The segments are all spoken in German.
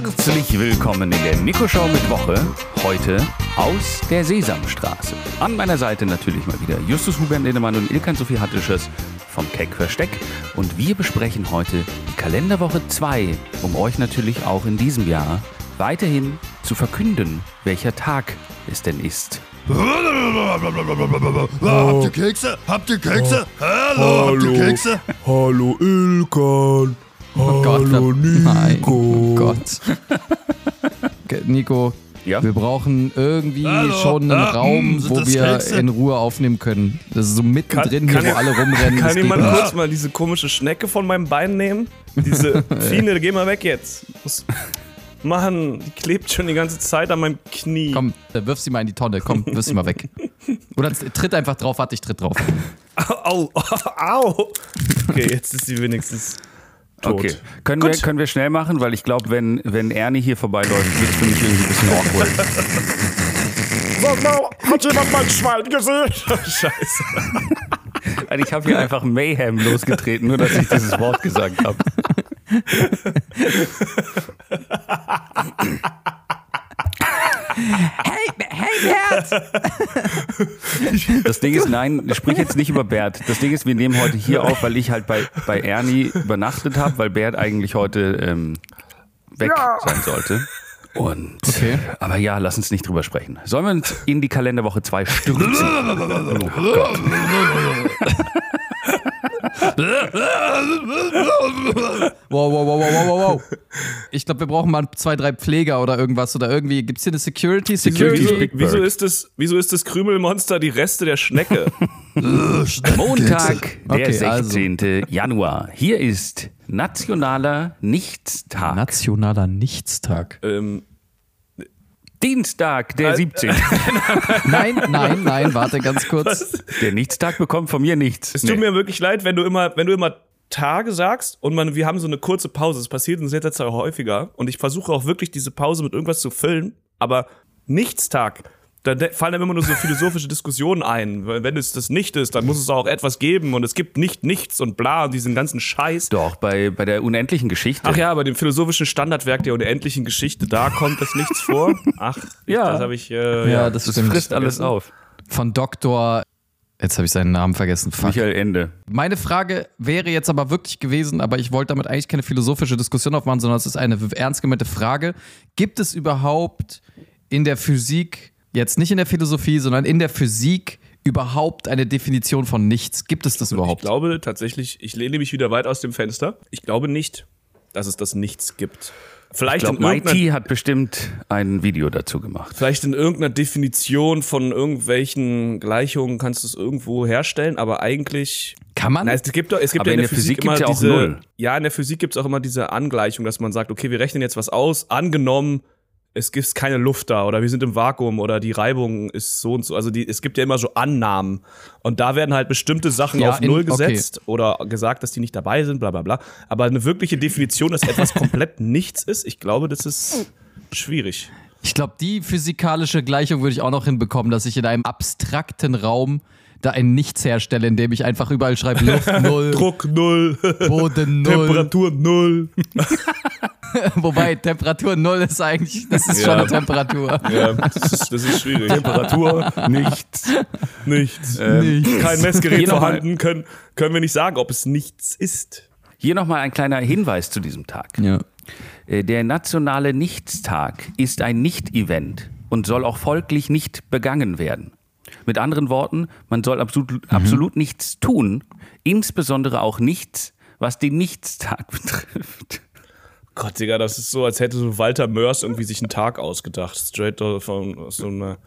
Herzlich willkommen in der Nico Show mit Woche. Heute aus der Sesamstraße. An meiner Seite natürlich mal wieder Justus Hubert Lindemann und Ilkan Sophie Hattisches vom Keck Versteck. Und wir besprechen heute die Kalenderwoche 2, um euch natürlich auch in diesem Jahr weiterhin zu verkünden, welcher Tag es denn ist. Habt ihr Kekse? Habt ihr Kekse? Hallo, habt ihr Kekse? Hallo Ilkan. Oh Gott, Hallo Nein, Nico. oh Gott. Nico, Ja? wir brauchen irgendwie Hallo, schon einen ah, Raum, sind wo wir Kekse? in Ruhe aufnehmen können. Das ist so mittendrin Kann- hier, wo kann- alle rumrennen. Kann jemand nicht. kurz mal diese komische Schnecke von meinem Bein nehmen? Diese Fine, geh mal weg jetzt. Was- Mann, die klebt schon die ganze Zeit an meinem Knie. Komm, äh, wirf sie mal in die Tonne. Komm, wirf sie mal weg. Oder tritt einfach drauf, warte, ich tritt drauf. Au, au, au. Okay, jetzt ist sie wenigstens tot. Okay. Können wir, können wir schnell machen, weil ich glaube, wenn, wenn Ernie hier vorbeiläuft, wird es für mich irgendwie ein bisschen awkward. Sag mal, hat jemand mein Schwein gesehen? Scheiße. Also ich habe hier einfach Mayhem losgetreten, nur dass ich dieses Wort gesagt habe. Hey, hey, Bert! Das Ding ist, nein, sprich jetzt nicht über Bert. Das Ding ist, wir nehmen heute hier auf, weil ich halt bei, bei Ernie übernachtet habe, weil Bert eigentlich heute ähm, weg sein sollte. Und, Okay. aber ja, lass uns nicht drüber sprechen. Sollen wir uns in die Kalenderwoche 2 stürzen? Oh. Wow, wow, wow, wow, wow, wow, wow. Ich glaube, wir brauchen mal zwei, drei Pfleger oder irgendwas. Oder irgendwie, gibt es hier eine Security? Security? Wieso, wieso, ist das, wieso ist das Krümelmonster die Reste der Schnecke? Montag, der Okay, also. 16. Januar. Hier ist Nationaler Nichtstag. Nationaler Nichtstag. ähm, Dienstag, der 17. Nein, nein, nein, warte ganz kurz. Der Nichtstag bekommt von mir nichts. Es tut Nee. mir wirklich leid, wenn du immer, wenn du immer Tage sagst und man, wir haben so eine kurze Pause. Das passiert in letzter Zeit häufiger. Und ich versuche auch wirklich diese Pause mit irgendwas zu füllen, aber Nichtstag. Da de- fallen einem immer nur so philosophische Diskussionen ein. Weil Wenn es das nicht ist, dann muss es auch etwas geben und es gibt nicht nichts und bla und diesen ganzen Scheiß. Doch, bei, bei der unendlichen Geschichte. Ach ja, bei dem philosophischen Standardwerk der unendlichen Geschichte, da kommt das nichts vor. Ach, Ja. das habe ich. Äh, Ja, das, Das frisst alles auf. Von Doktor. Jetzt habe ich seinen Namen vergessen. Fuck. Michael Ende. Meine Frage wäre jetzt aber wirklich gewesen, aber ich wollte damit eigentlich keine philosophische Diskussion aufmachen, sondern es ist eine ernst gemeinte Frage. Gibt es überhaupt in der Physik, jetzt nicht in der Philosophie, sondern in der Physik überhaupt eine Definition von nichts? Gibt es das Ich überhaupt? glaube tatsächlich, ich lehne mich wieder weit aus dem Fenster. Ich glaube nicht, dass es das Nichts gibt. Ich Vielleicht, in glaube, irgendeiner, Mighty hat bestimmt ein Video dazu gemacht. vielleicht in irgendeiner Definition von irgendwelchen Gleichungen kannst du es irgendwo herstellen, aber eigentlich. Kann man? Na, es gibt doch, es gibt Aber ja in in der der Physik, Physik immer ja auch diese. Null. Ja, in der Physik gibt es auch immer diese Angleichung, dass man sagt, okay, wir rechnen jetzt was aus, angenommen, es gibt keine Luft da oder wir sind im Vakuum oder die Reibung ist so und so. Also die, es gibt ja immer so Annahmen. Und da werden halt bestimmte Sachen Ja, auf in- Null okay. gesetzt oder gesagt, dass die nicht dabei sind, bla bla bla. Aber eine wirkliche Definition, dass etwas komplett nichts ist, ich glaube, das ist schwierig. Ich glaube, die physikalische Gleichung würde ich auch noch hinbekommen, dass ich in einem abstrakten Raum da ein Nichts herstelle, indem ich einfach überall schreibe Luft null, Druck null, Boden null. Temperatur null. Wobei Temperatur null ist eigentlich, das ist schon Ja. eine Temperatur. Ja, das ist, das ist schwierig. Temperatur, nichts. Nichts. Nichts. Kein Messgerät Hier vorhanden, können, können wir nicht sagen, ob es nichts ist. Hier nochmal ein kleiner Hinweis zu diesem Tag. Ja. Äh, Der nationale Nichtstag ist ein Nicht-Event und soll auch folglich nicht begangen werden. Mit anderen Worten, man soll absolut, absolut nichts tun, insbesondere auch nichts, was den Nichtstag betrifft. Gott, Digga, das ist so, als hätte so Walter Mörs irgendwie sich einen Tag ausgedacht. Straight von so einer.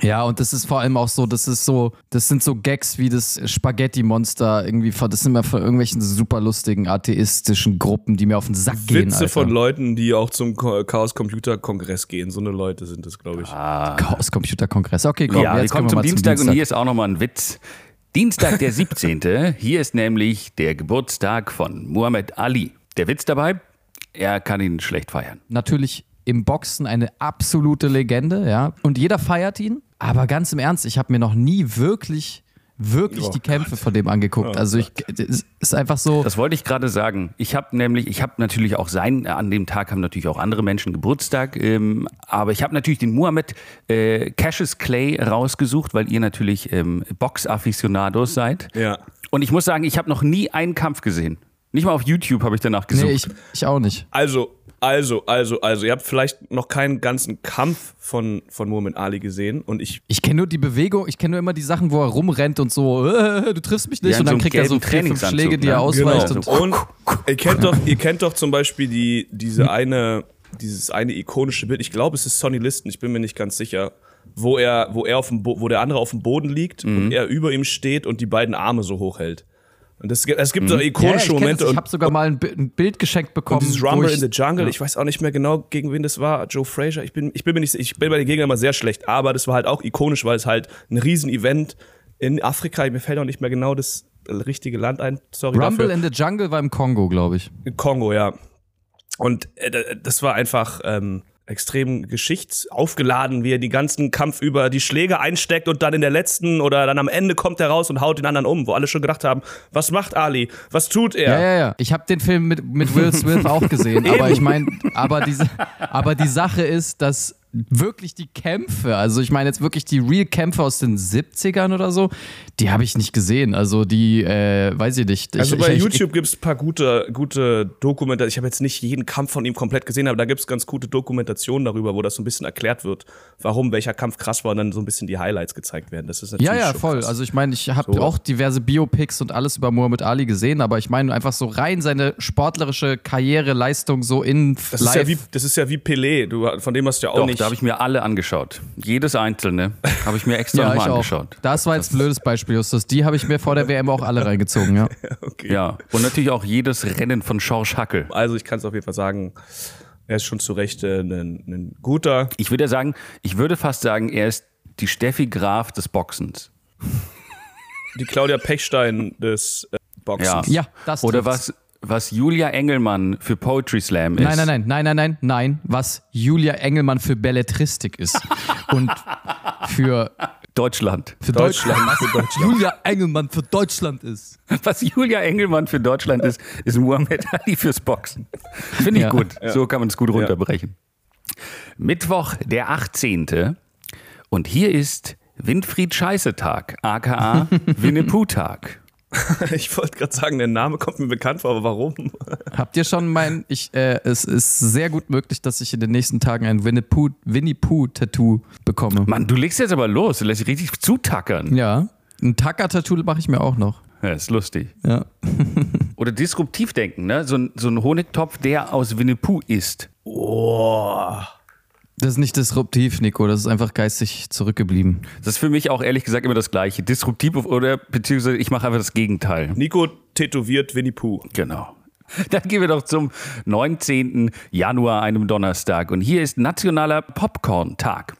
Ja, und das ist vor allem auch so, das ist so, das sind so Gags wie das Spaghetti-Monster irgendwie, von- das sind immer von irgendwelchen super lustigen atheistischen Gruppen, die mir auf den Sack gehen. Witze von Leuten, die auch zum Ko- Chaos Computer Kongress gehen. So eine Leute sind das, glaube ich. Chaos Computer Kongress. Okay, komm, ja, jetzt kommen wir zum mal Dienstag, zum und hier ist auch nochmal ein Witz. Dienstag, der 17. Hier ist nämlich der Geburtstag von Muhammad Ali. Der Witz dabei, er kann ihn schlecht feiern. Natürlich im Boxen eine absolute Legende, ja. Und jeder feiert ihn. Aber ganz im Ernst, ich habe mir noch nie wirklich, wirklich Oh die Kämpfe von dem angeguckt. also ich, es ist einfach so. Das wollte ich gerade sagen. Ich habe nämlich, ich habe natürlich auch sein, an dem Tag haben natürlich auch andere Menschen Geburtstag, ähm, aber ich habe natürlich den Muhammad äh, Cassius Clay rausgesucht, weil ihr natürlich ähm, Box-Aficionados seid. Ja. Und ich muss sagen, ich habe noch nie einen Kampf gesehen. Nicht mal auf YouTube habe ich danach gesucht. nee, ich, ich auch nicht. Also, also, also, also, ihr habt vielleicht noch keinen ganzen Kampf von, von Muhammad Ali gesehen und ich Ich kenne nur die Bewegung, ich kenne nur immer die Sachen, wo er rumrennt und so, äh, du triffst mich nicht Ja, und dann so kriegt er so vier, fünf Schläge, die ne? er ausweicht. Genau. Und, Und ihr kennt doch, ihr kennt doch zum Beispiel die, diese eine, dieses eine ikonische Bild. Ich glaube, es ist Sonny Liston. Ich bin mir nicht ganz sicher, wo er, wo er auf dem, Bo wo der andere auf dem Boden liegt Mhm. und er über ihm steht und die beiden Arme so hochhält. Und das, es gibt so Mhm. ja, ja, ikonische ich kenn Momente das. Ich habe sogar mal ein, ein Bild geschenkt bekommen. und dieses Rumble ich, in the Jungle. Ich weiß auch nicht mehr genau, gegen wen das war. Joe Frazier. Ich bin, ich bin mir nicht, ich bin bei den Gegnern immer sehr schlecht. Aber das war halt auch ikonisch, weil es halt ein Riesen-Event in Afrika. Mir fällt auch nicht mehr genau das richtige Land ein. Sorry Rumble dafür. in the Jungle war im Kongo, glaube ich. Kongo, ja. Und äh, das war einfach ähm, extrem geschichtsaufgeladen, wie er die ganzen Kampf über die Schläge einsteckt und dann in der letzten oder dann am Ende kommt er raus und haut den anderen um, wo alle schon gedacht haben, was macht Ali? Was tut er? Ja, ja, ja. Ich habe den Film mit, mit Will Smith auch gesehen, aber ich meine, aber diese, aber die Sache ist, dass wirklich die Kämpfe, also ich meine jetzt wirklich die Real-Kämpfe aus den 70ern oder so, die habe ich nicht gesehen. Also die, äh, weiß ich nicht. Also ich, bei ich, YouTube gibt es ein paar gute, gute Dokumentationen. Ich habe jetzt nicht jeden Kampf von ihm komplett gesehen, aber da gibt es ganz gute Dokumentationen darüber, wo das so ein bisschen erklärt wird, warum welcher Kampf krass war und dann so ein bisschen die Highlights gezeigt werden. Das ist natürlich Ja, ja, voll. Krass. Also ich meine, ich habe So. auch diverse Biopics und alles über Muhammad Ali gesehen, aber ich meine einfach so rein seine sportlerische Karriere, Leistung so in das live. ist ja wie das ist ja wie Pelé. Du, von dem hast du ja auch Doch, nicht. Da habe ich mir alle angeschaut. Jedes einzelne habe ich mir extra ja, nochmal auch. angeschaut. Das war jetzt ein blödes Beispiel, Justus. Die habe ich mir vor der WM auch alle reingezogen, ja. okay. Ja, und natürlich auch jedes Rennen von Schorsch Hackel. Also ich kann es auf jeden Fall sagen, er ist schon zu Recht äh, ein, ein guter. Ich würde ja sagen, ich würde fast sagen, er ist die Steffi Graf des Boxens. Die Claudia Pechstein des äh, Boxens. Ja, das Oder was, was Julia Engelmann für Poetry Slam ist. Nein, nein, nein, nein, nein, nein, nein, was Julia Engelmann für Belletristik ist. Und für, Deutschland. für Deutschland, Deutschland. für Deutschland. Julia Engelmann für Deutschland ist. Was Julia Engelmann für Deutschland ist, ist Muhammad Ali fürs Boxen. Finde ich Ja. gut. So kann man es gut runterbrechen. Mittwoch, der 18. Und hier ist Winfried Scheißetag, aka Winnetou-Tag. Ich wollte gerade sagen, der Name kommt mir bekannt vor, aber warum? Habt ihr schon mein, ich, äh, es ist sehr gut möglich, dass ich in den nächsten Tagen ein Winnie Pooh, Winnie Pooh Tattoo bekomme. Mann, du legst jetzt aber los. Du lässt dich richtig zutackern. Ja. Ein Tacker-Tattoo mache ich mir auch noch. Ja, ist lustig. Ja. Oder disruptiv denken, ne? So, ein- so ein Honigtopf, der aus Winnetou ist. Das ist nicht disruptiv, Nico, das ist einfach geistig zurückgeblieben. Das ist für mich auch ehrlich gesagt immer das Gleiche. Disruptiv oder beziehungsweise ich mache einfach das Gegenteil. Nico tätowiert Winnie Pooh. Genau. Dann gehen wir doch zum 19. Januar, einem Donnerstag. Und hier ist Nationaler Popcorn-Tag.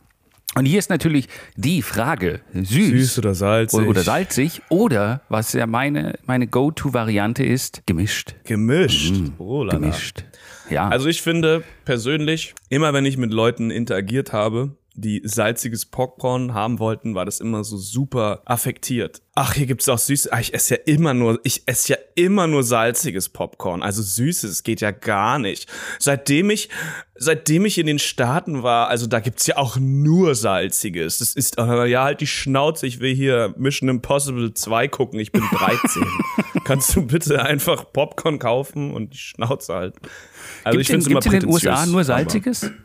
Und hier ist natürlich die Frage, süß, Süß oder salzig? oder, oder salzig oder, was ja meine, meine Go-To-Variante ist, gemischt. Gemischt. Oh, lala. Gemischt. Ja. Also ich finde persönlich, immer wenn ich mit Leuten interagiert habe, die salziges Popcorn haben wollten, war das immer so super affektiert. Ach, hier gibt's auch süß. Ach, ich esse ja immer nur, ich esse ja immer nur salziges Popcorn. Also süßes geht ja gar nicht. Seitdem ich, seitdem ich in den Staaten war, also da gibt's ja auch nur salziges. Das ist, äh, ja halt die Schnauze. Ich will hier Mission Impossible 2 gucken. Ich bin 13. Kannst du bitte einfach Popcorn kaufen und die Schnauze halten? Also Gibt ich finde es in, immer gibt's in den USA nur salziges?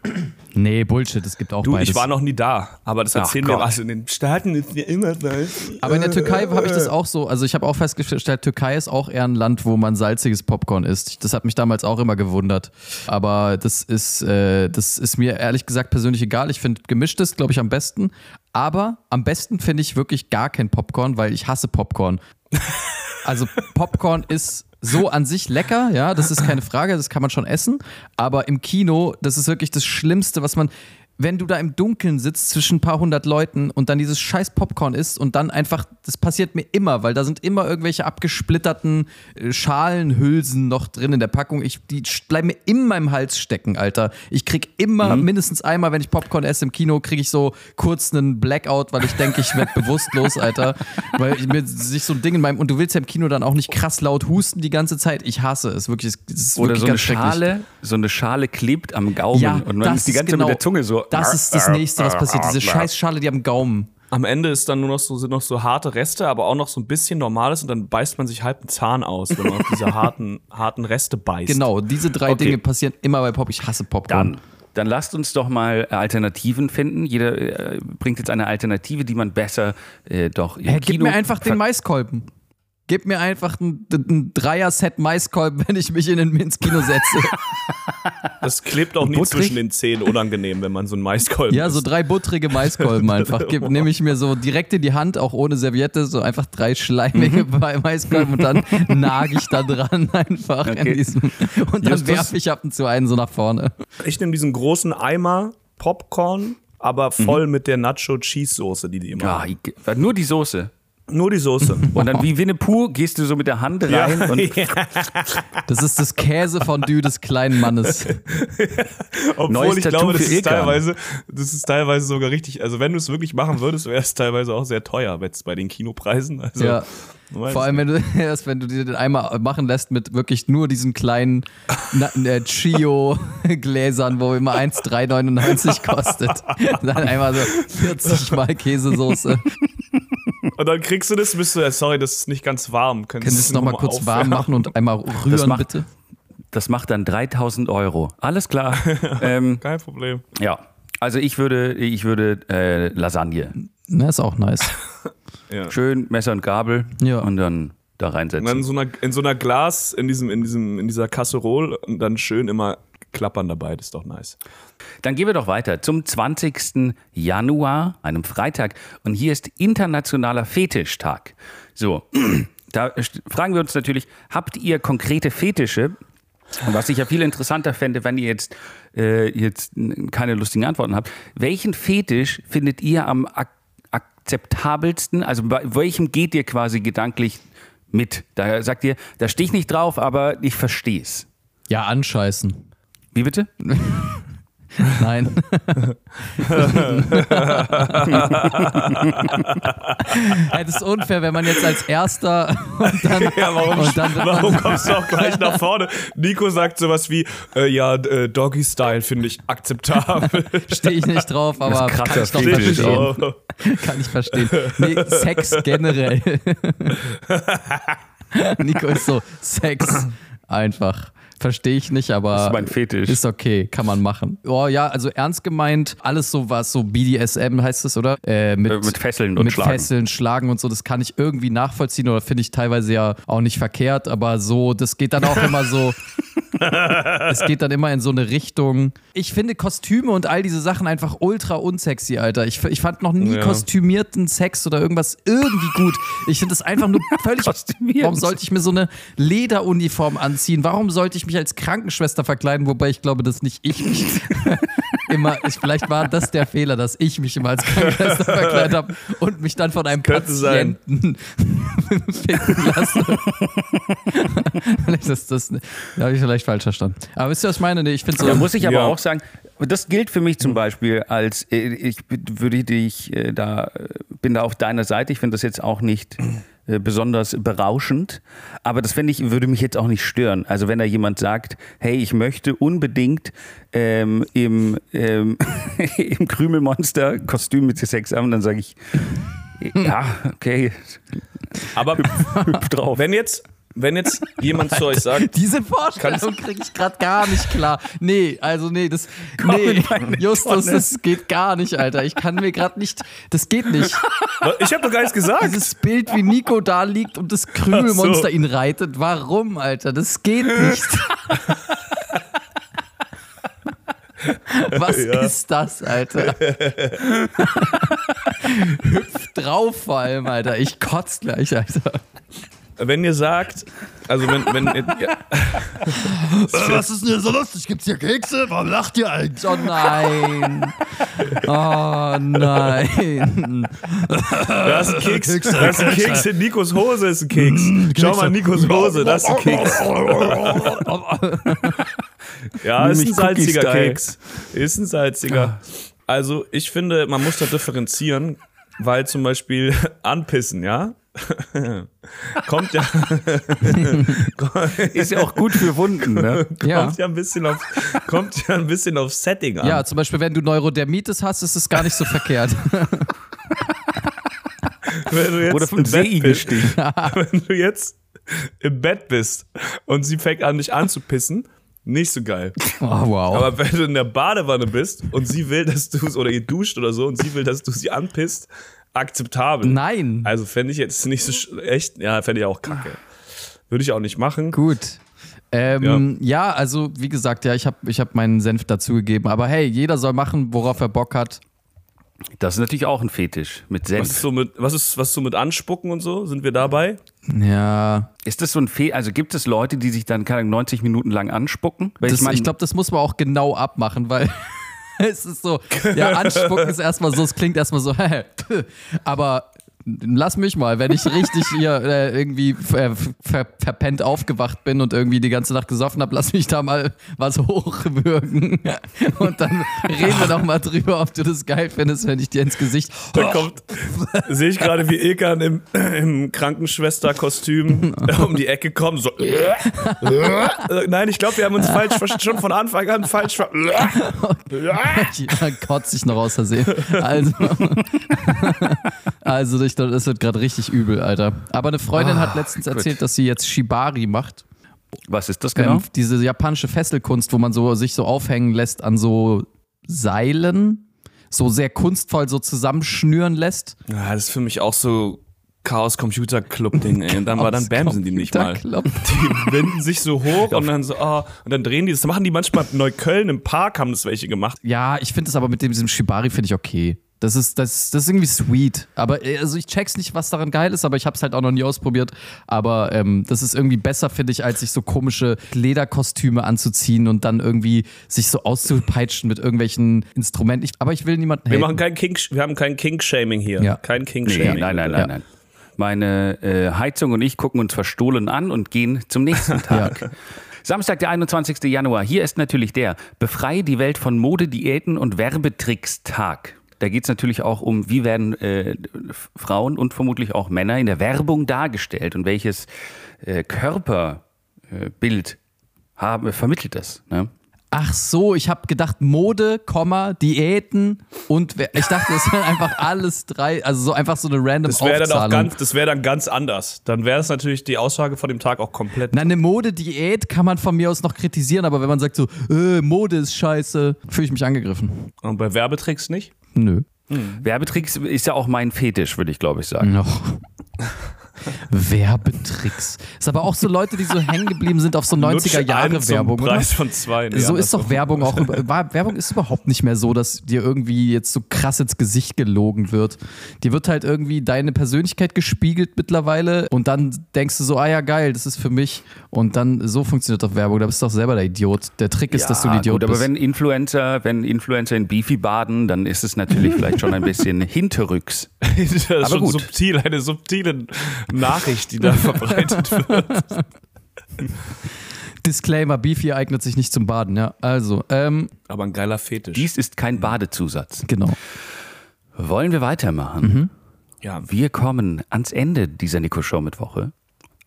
Nee, Bullshit, es gibt auch Du, beides. ich war noch nie da, aber das Ach erzählen mir Gott. was. In den Staaten ist ja immer Salz. Aber in der Türkei habe ich das auch so, also ich habe auch festgestellt, Türkei ist auch eher ein Land, wo man salziges Popcorn isst. Das hat mich damals auch immer gewundert. Aber das ist, äh, das ist mir ehrlich gesagt persönlich egal. Ich finde gemischtes, glaube ich, am besten. Aber am besten finde ich wirklich gar kein Popcorn, weil ich hasse Popcorn. Also Popcorn ist so an sich lecker, ja, das ist keine Frage, das kann man schon essen. Aber im Kino, das ist wirklich das Schlimmste, was man. Wenn du da im Dunkeln sitzt zwischen ein paar hundert Leuten und dann dieses scheiß Popcorn isst und dann einfach, das passiert mir immer, weil da sind immer irgendwelche abgesplitterten äh, Schalenhülsen noch drin in der Packung. Ich, die bleiben mir in meinem Hals stecken, Alter. Ich krieg immer, mindestens einmal, wenn ich Popcorn esse im Kino, kriege ich so kurz einen Blackout, weil ich denke, ich werde bewusstlos, Alter. Weil ich mir sich so ein Ding in meinem, und du willst ja im Kino dann auch nicht krass laut husten die ganze Zeit. Ich hasse es, wirklich. Es ist Oder wirklich so eine. Schale, so eine Schale klebt am Gaumen Ja, und man ist die ganze Zeit mit genau- der Zunge so. Das ist das nächste, was passiert. Diese Scheißschale, die am Gaumen. Am Ende ist dann nur noch so, sind noch so harte Reste, aber auch noch so ein bisschen Normales und dann beißt man sich halb einen Zahn aus, wenn man auf diese harten, harten Reste beißt. Genau, diese drei Okay. Dinge passieren immer bei Pop. Ich hasse Popcorn. Dann, dann lasst uns doch mal Alternativen finden. Jeder äh, bringt jetzt eine Alternative, die man besser äh, doch im gib Kino mir einfach den Maiskolben. Gib mir einfach ein, ein Dreier-Set Maiskolben, wenn ich mich in den, ins Kino setze. Das klebt auch nie zwischen den Zähnen unangenehm, wenn man so einen Maiskolben ja, so isst. drei buttrige Maiskolben einfach. Gib, nehme ich mir so direkt in die Hand, auch ohne Serviette, so einfach drei schleimige Mhm. Maiskolben und dann nage ich da dran einfach in Okay. diesem. Und dann werfe ich ab und zu einen so nach vorne. Ich nehme diesen großen Eimer Popcorn, aber voll mit der Nacho-Cheese-Soße, die die immer Ah, haben. ich- nur die Soße. Nur die Soße. Und dann wie Winnetou gehst du so mit der Hand rein und Das ist das Käsefondue des kleinen Mannes. Obwohl Neues ich Tattoo glaube, das ist, teilweise, das ist teilweise sogar richtig. Also, wenn du es wirklich machen würdest, wäre es teilweise auch sehr teuer jetzt bei den Kinopreisen. Also, Ja. Vor allem, wenn du erst, wenn du dir den einmal machen lässt mit wirklich nur diesen kleinen äh, Chio-Gläsern, wo immer 1,399 kostet. Dann einmal so 40 Mal Käsesoße. Und dann kriegst du das, bist du, sorry, das ist nicht ganz warm. Können Sie es nochmal kurz warm machen und einmal rühren, macht- bitte? das macht dann 3000 Euro. Alles klar. ähm, Kein Problem. ja, also ich würde, ich würde äh, Lasagne. Na, ist auch nice. Schön Messer und Gabel Ja. und dann da reinsetzen. Und dann in so einer, in so einer Glas, in diesem, in diesem, in dieser Kasserole und dann schön immer klappern dabei, das ist doch nice. Dann gehen wir doch weiter zum 20. Januar, einem Freitag. Und hier ist Internationaler Fetischtag. So, da fragen wir uns natürlich, habt ihr konkrete Fetische? Und was ich ja viel interessanter fände, wenn ihr jetzt, äh, jetzt keine lustigen Antworten habt. Welchen Fetisch findet ihr am ak akzeptabelsten? Also bei welchem geht ihr quasi gedanklich mit? Da sagt ihr, da stehe ich nicht drauf, aber ich verstehe es. Ja, anscheißen. Wie bitte? Nein. hey, das ist unfair, wenn man jetzt als Erster und dann, Ja, warum, und dann warum kommst du auch gleich nach vorne? Nico sagt sowas wie, äh, ja, äh, Doggy-Style finde ich akzeptabel. stehe ich nicht drauf, aber krasser kann ich doch verstehen. auch. Kann ich verstehen. Nee, Sex generell. Nico ist so, Sex einfach. Verstehe ich nicht, aber Das ist mein Fetisch. ist okay, kann man machen. Oh ja, also ernst gemeint, alles so was, so BDSM heißt es, oder? Äh, mit, Äh, mit Fesseln und mit Schlagen. Fesseln, Schlagen und so, das kann ich irgendwie nachvollziehen oder finde ich teilweise ja auch nicht verkehrt, aber so, das geht dann auch immer so. Es geht dann immer in so eine Richtung. Ich finde Kostüme und all diese Sachen einfach ultra unsexy, Alter. Ich, ich fand noch nie Ja. kostümierten Sex oder irgendwas irgendwie gut. Ich finde es einfach nur völlig. Kostümierten Warum sollte ich mir so eine Lederuniform anziehen? Warum sollte ich mich als Krankenschwester verkleiden? Wobei ich glaube, dass nicht ich mich immer. Ich, vielleicht war das der Fehler, dass ich mich immer als Krankenschwester verkleidet habe und mich dann von einem Könnte. Patienten ficken lasse. vielleicht ist das. Da habe ich vielleicht falsch verstanden. Aber wisst ihr, was ich meine? Nee, ich finde so. Da muss ich aber Ja. auch sagen, das gilt für mich zum Beispiel als, äh, ich würde dich äh, da, äh, bin da auf deiner Seite. Ich finde das jetzt auch nicht besonders berauschend, aber das finde ich, würde mich jetzt auch nicht stören. Also wenn da jemand sagt, hey, ich möchte unbedingt ähm, im, ähm, im Krümelmonster Kostüm mit Sex haben, dann sage ich, ja, okay, Aber hüpf drauf. wenn jetzt, wenn jetzt jemand zu euch sagt, Diese Vorstellung kriege ich gerade gar nicht klar. Nee, also nee, das. Komm nee, Justus, Tonne. das geht gar nicht, Alter. Ich kann mir gerade nicht. Das geht nicht. ich habe doch gar nichts gesagt. Dieses Bild, wie Nico da liegt und das Krümelmonster so. ihn reitet. Warum, Alter? Das geht nicht. Was ist das, Alter? Hüpf drauf vor allem, Alter. Ich kotz gleich, Alter. Wenn ihr sagt, Also wenn, wenn ja, Äh, was ist denn hier so lustig? Gibt's hier Kekse? Warum lacht ihr eigentlich? Oh nein. Oh nein. da ist ein Keks, da ist ein Keks in Nikos Hose ist ein Keks. Schau mal, Nikos Hose, das ist ein Keks. Ja, ist ein salziger. Keks. Ist ein salziger. Also ich finde, man muss da differenzieren, weil zum Beispiel anpissen, ja? kommt ja Ist ja auch gut für Wunden, ne? Ja. kommt ja ein bisschen auf kommt ja ein bisschen auf Setting an. Ja, zum Beispiel, wenn du Neurodermitis hast, ist es gar nicht so verkehrt. wenn du jetzt Oder vom im Bett bist, Seeigelstich. wenn du jetzt im Bett bist und sie fängt an dich anzupissen, nicht so geil. Oh, wow. Aber wenn du in der Badewanne bist und sie will, dass du oder ihr duscht oder so und sie will, dass du sie anpisst, akzeptabel. Nein. Also fände ich jetzt nicht so echt, ja, fände ich auch kacke. Würde ich auch nicht machen. Gut. Ähm, ja. also wie gesagt, ja, ich habe ich hab meinen Senf dazugegeben. Aber hey, jeder soll machen, worauf er Bock hat. Das ist natürlich auch ein Fetisch mit Was Senf. ist so mit, was ist, was ist so mit Anspucken und so? Sind wir dabei? Ja, Ist das so ein Fe also gibt es Leute, die sich dann keine Ahnung, 90 Minuten lang anspucken? Weil das, ich, mein, glaube, das muss man auch genau abmachen, weil es ist so, ja, Anspucken ist erstmal so, es klingt erstmal so, aber lass mich mal, wenn ich richtig hier äh, irgendwie ver, ver, verpennt aufgewacht bin und irgendwie die ganze Nacht gesoffen habe, lass mich da mal was hochwürgen und dann reden wir doch mal drüber, ob du das geil findest, wenn ich dir ins Gesicht Da kommt, sehe ich gerade, wie Ilkan im, im Krankenschwesterkostüm um die Ecke kommt. So. Äh, Nein, ich glaube, wir haben uns falsch schon von Anfang an falsch ver Ja, kotze ich noch aus Versehen. Also, also ich, das wird gerade richtig übel, Alter. Aber eine Freundin hat letztens gut. erzählt, dass sie jetzt Shibari macht. was ist das genau? Ähm, diese japanische Fesselkunst, wo man so sich so aufhängen lässt an so Seilen, so sehr kunstvoll so zusammenschnüren lässt. Ja, das ist für mich auch so Chaos Computer Club Ding, ey. Und dann war dann Bam sind die nicht mal. Die winden sich so hoch und dann so, oh, und dann drehen die das. machen die manchmal in Neukölln im Park, haben das welche gemacht. Ja, ich finde es aber mit dem, diesem Shibari finde ich okay. Das ist, das, das ist irgendwie sweet. Aber äh, also ich check's nicht, was daran geil ist, aber ich habe es halt auch noch nie ausprobiert. Aber ähm, das ist irgendwie besser, finde ich, als sich so komische Lederkostüme anzuziehen und dann irgendwie sich so auszupeitschen mit irgendwelchen Instrumenten. Ich, aber ich will niemanden Wir haten. machen kein Kink, wir haben kein Kink-Shaming hier. Ja. Kein Nee, Kink-Shaming. nein, nein, nein, Ja. nein. Meine äh, Heizung und ich gucken uns verstohlen an und gehen zum nächsten Tag. Samstag, der 21. Januar. Hier ist natürlich der Befreie die Welt von Mode, Diäten und Werbetricks-Tag. Da geht es natürlich auch um, wie werden äh, Frauen und vermutlich auch Männer in der Werbung dargestellt und welches äh, Körperbild äh, haben, vermittelt das. Ne? Ach so, ich habe gedacht Mode, Komma, Diäten und ich dachte, das wären einfach alles drei, also so einfach so eine random Das wäre dann auch ganz, das wäre dann ganz anders. Dann wäre es natürlich die Aussage von dem Tag auch komplett. Na, eine Mode-Diät kann man von mir aus noch kritisieren, aber wenn man sagt so, äh, Mode ist scheiße, fühle ich mich angegriffen. Und bei Werbetricks nicht? Nö. Werbetricks ist ja auch mein Fetisch, würde ich glaube ich sagen. Noch. Werbetricks. Ist aber auch so Leute, die so hängen geblieben sind auf so 90er Jahre Werbung, oder? Preis von zwei. Nee, So ist doch Werbung auch. Werbung ist überhaupt nicht mehr so, dass dir irgendwie jetzt so krass ins Gesicht gelogen wird. Dir wird halt irgendwie deine Persönlichkeit gespiegelt mittlerweile und dann denkst du so, ah ja, geil, das ist für mich. Und dann so funktioniert doch Werbung. Da bist du doch selber der Idiot. Der Trick ist, dass du ein Idiot gut, aber bist. wenn Influencer, wenn Influencer in Beefy baden, dann ist es natürlich vielleicht schon ein bisschen hinterrücks. das ist Aber schon gut. subtil, eine subtile Nachricht, die da verbreitet wird. Disclaimer, Beefy eignet sich nicht zum Baden, ja. Also, ähm, Aber ein geiler Fetisch. Dies ist kein Badezusatz. genau. Wollen wir weitermachen? ja. Wir kommen ans Ende dieser Nico-Show mit Woche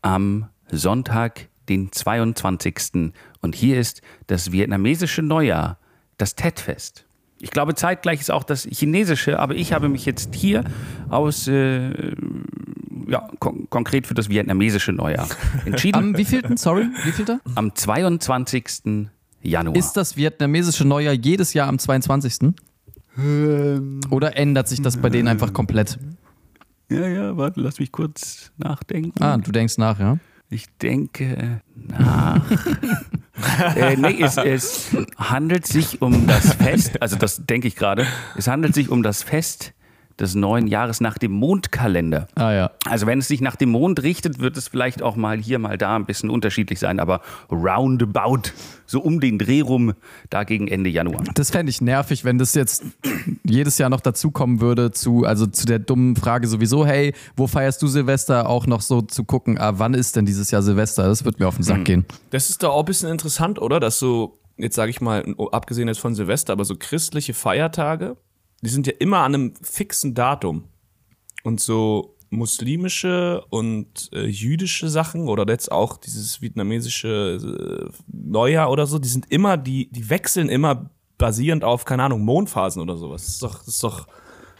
am Sonntag, den 22. Und hier ist das vietnamesische Neujahr, das Tet-Fest. Ich glaube, zeitgleich ist auch das chinesische, aber ich habe mich jetzt hier aus, äh, ja, kon konkret für das vietnamesische Neujahr entschieden. Am wievielten, sorry, wievielter? Am 22. Januar. Ist das vietnamesische Neujahr jedes Jahr am 22.? Oder ändert sich das bei denen einfach komplett? ja, ja, warte, lass mich kurz nachdenken. Ah, du denkst nach, ja? Ich denke nach. äh, nee, es, es handelt sich um das Fest, also das denke ich gerade, es handelt sich um das Fest des neuen Jahres nach dem Mondkalender. Ah ja. Also wenn es sich nach dem Mond richtet, wird es vielleicht auch mal hier, mal da ein bisschen unterschiedlich sein, aber roundabout, so um den Dreh rum, da gegen Ende Januar. Das fände ich nervig, wenn das jetzt jedes Jahr noch dazukommen würde, zu, also zu der dummen Frage sowieso, hey, wo feierst du Silvester? Auch noch so zu gucken, ah, wann ist denn dieses Jahr Silvester? Das wird mir auf den Sack gehen. Das ist doch auch ein bisschen interessant, oder? Dass so, jetzt sage ich mal, abgesehen jetzt von Silvester, aber so christliche Feiertage, die sind ja immer an einem fixen Datum. Und so muslimische und äh, jüdische Sachen oder jetzt auch dieses vietnamesische äh, Neujahr oder so, die sind immer, die, die wechseln immer basierend auf, keine Ahnung, Mondphasen oder sowas. Das ist doch, das ist doch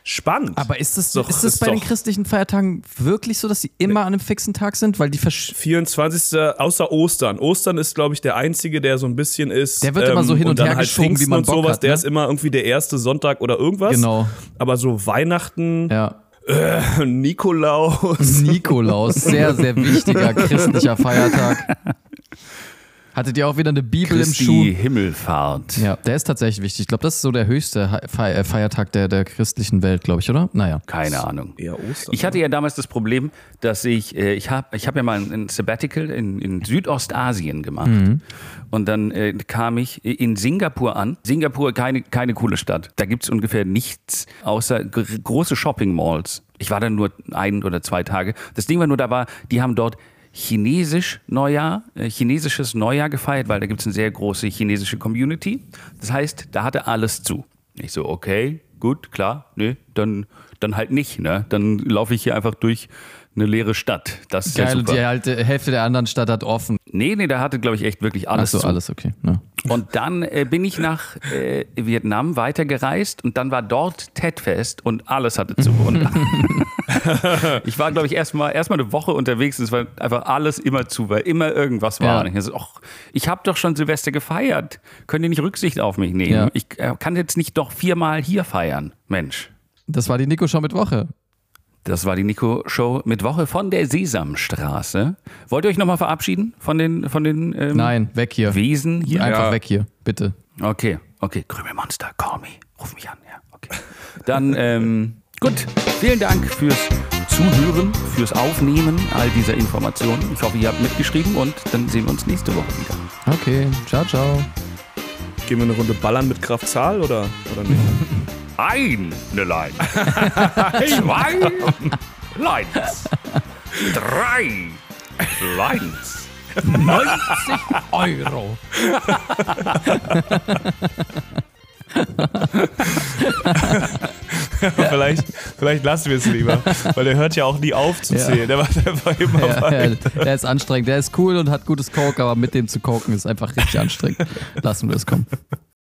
spannend. Aber ist das, Doch, ist das ist bei den christlichen Feiertagen wirklich so, dass sie immer an einem fixen Tag sind? Weil die versch 24. außer Ostern. Ostern ist, glaube ich, der einzige, der so ein bisschen ist. ähm, Der wird immer so hin und dann her halt geschoben, wie Pfingsten man und Bock sowas. hat, Der ne? ist immer irgendwie der erste Sonntag oder irgendwas. Genau. Aber so Weihnachten, ja. Nikolaus. Nikolaus, sehr, sehr wichtiger christlicher Feiertag. Hattet ihr auch wieder eine Bibel im Schuh? Christi Himmelfahrt. Ja, der ist tatsächlich wichtig. Ich glaube, das ist so der höchste äh, Feiertag der, der christlichen Welt, glaube ich, oder? Naja. Keine Ahnung. Eher Ostern. Ich hatte ja damals das Problem, dass ich, äh, ich habe ich hab ja mal ein, ein Sabbatical in, in Südostasien gemacht. Und dann äh, kam ich in Singapur an. Singapur, keine, keine coole Stadt. Da gibt's ungefähr nichts außer gr- große Shopping-Malls. Ich war dann nur ein oder zwei Tage. Das Ding war nur, da war, die haben dort Chinesisch Neujahr, äh, chinesisches Neujahr gefeiert, weil da gibt's eine sehr große chinesische Community. Das heißt, da hatte alles zu. Ich so, okay, gut, klar, nö, dann, dann halt nicht, ne? Dann laufe ich hier einfach durch eine leere Stadt. Das ist ja Geil, und super. die halt, Hälfte der anderen Stadt hat offen. Nee, nee, da hatte, glaube ich, echt wirklich alles Achso, zu. alles okay. Ne? Und dann äh, bin ich nach äh, Vietnam weitergereist und dann war dort Tet-Fest und alles hatte zu. Und ich war, glaube ich, erstmal erst mal eine Woche unterwegs und es war einfach alles immer zu, weil immer irgendwas war. Ja. Ich so, ich habe doch schon Silvester gefeiert. Könnt ihr nicht Rücksicht auf mich nehmen? Ja. Ich äh, kann jetzt nicht doch viermal hier feiern. Mensch. Das war die Nico-Show mit Woche. Das war die Nico-Show mit Woche von der Sesamstraße. Wollt ihr euch nochmal verabschieden von den, von den ähm, Nein, weg hier. Wesen hier? Einfach Ja. weg hier, bitte. Okay, okay. Krümelmonster, call me. Ruf mich an, ja, okay. Dann, ähm, gut. Vielen Dank fürs Zuhören, fürs Aufnehmen all dieser Informationen. Ich hoffe, ihr habt mitgeschrieben und dann sehen wir uns nächste Woche wieder. Okay, ciao, ciao. Gehen wir eine Runde ballern mit Kraft Zahl oder, oder nicht? Eine Line. Zwei Lines. Drei Lines. 90 Euro. vielleicht, vielleicht lassen wir es lieber, weil der hört ja auch nie auf zu zählen. Der macht einfach immer Ja, weiter. der ist anstrengend. Der ist cool und hat gutes Coke, aber mit dem zu koken ist einfach richtig anstrengend. Lassen wir es kommen.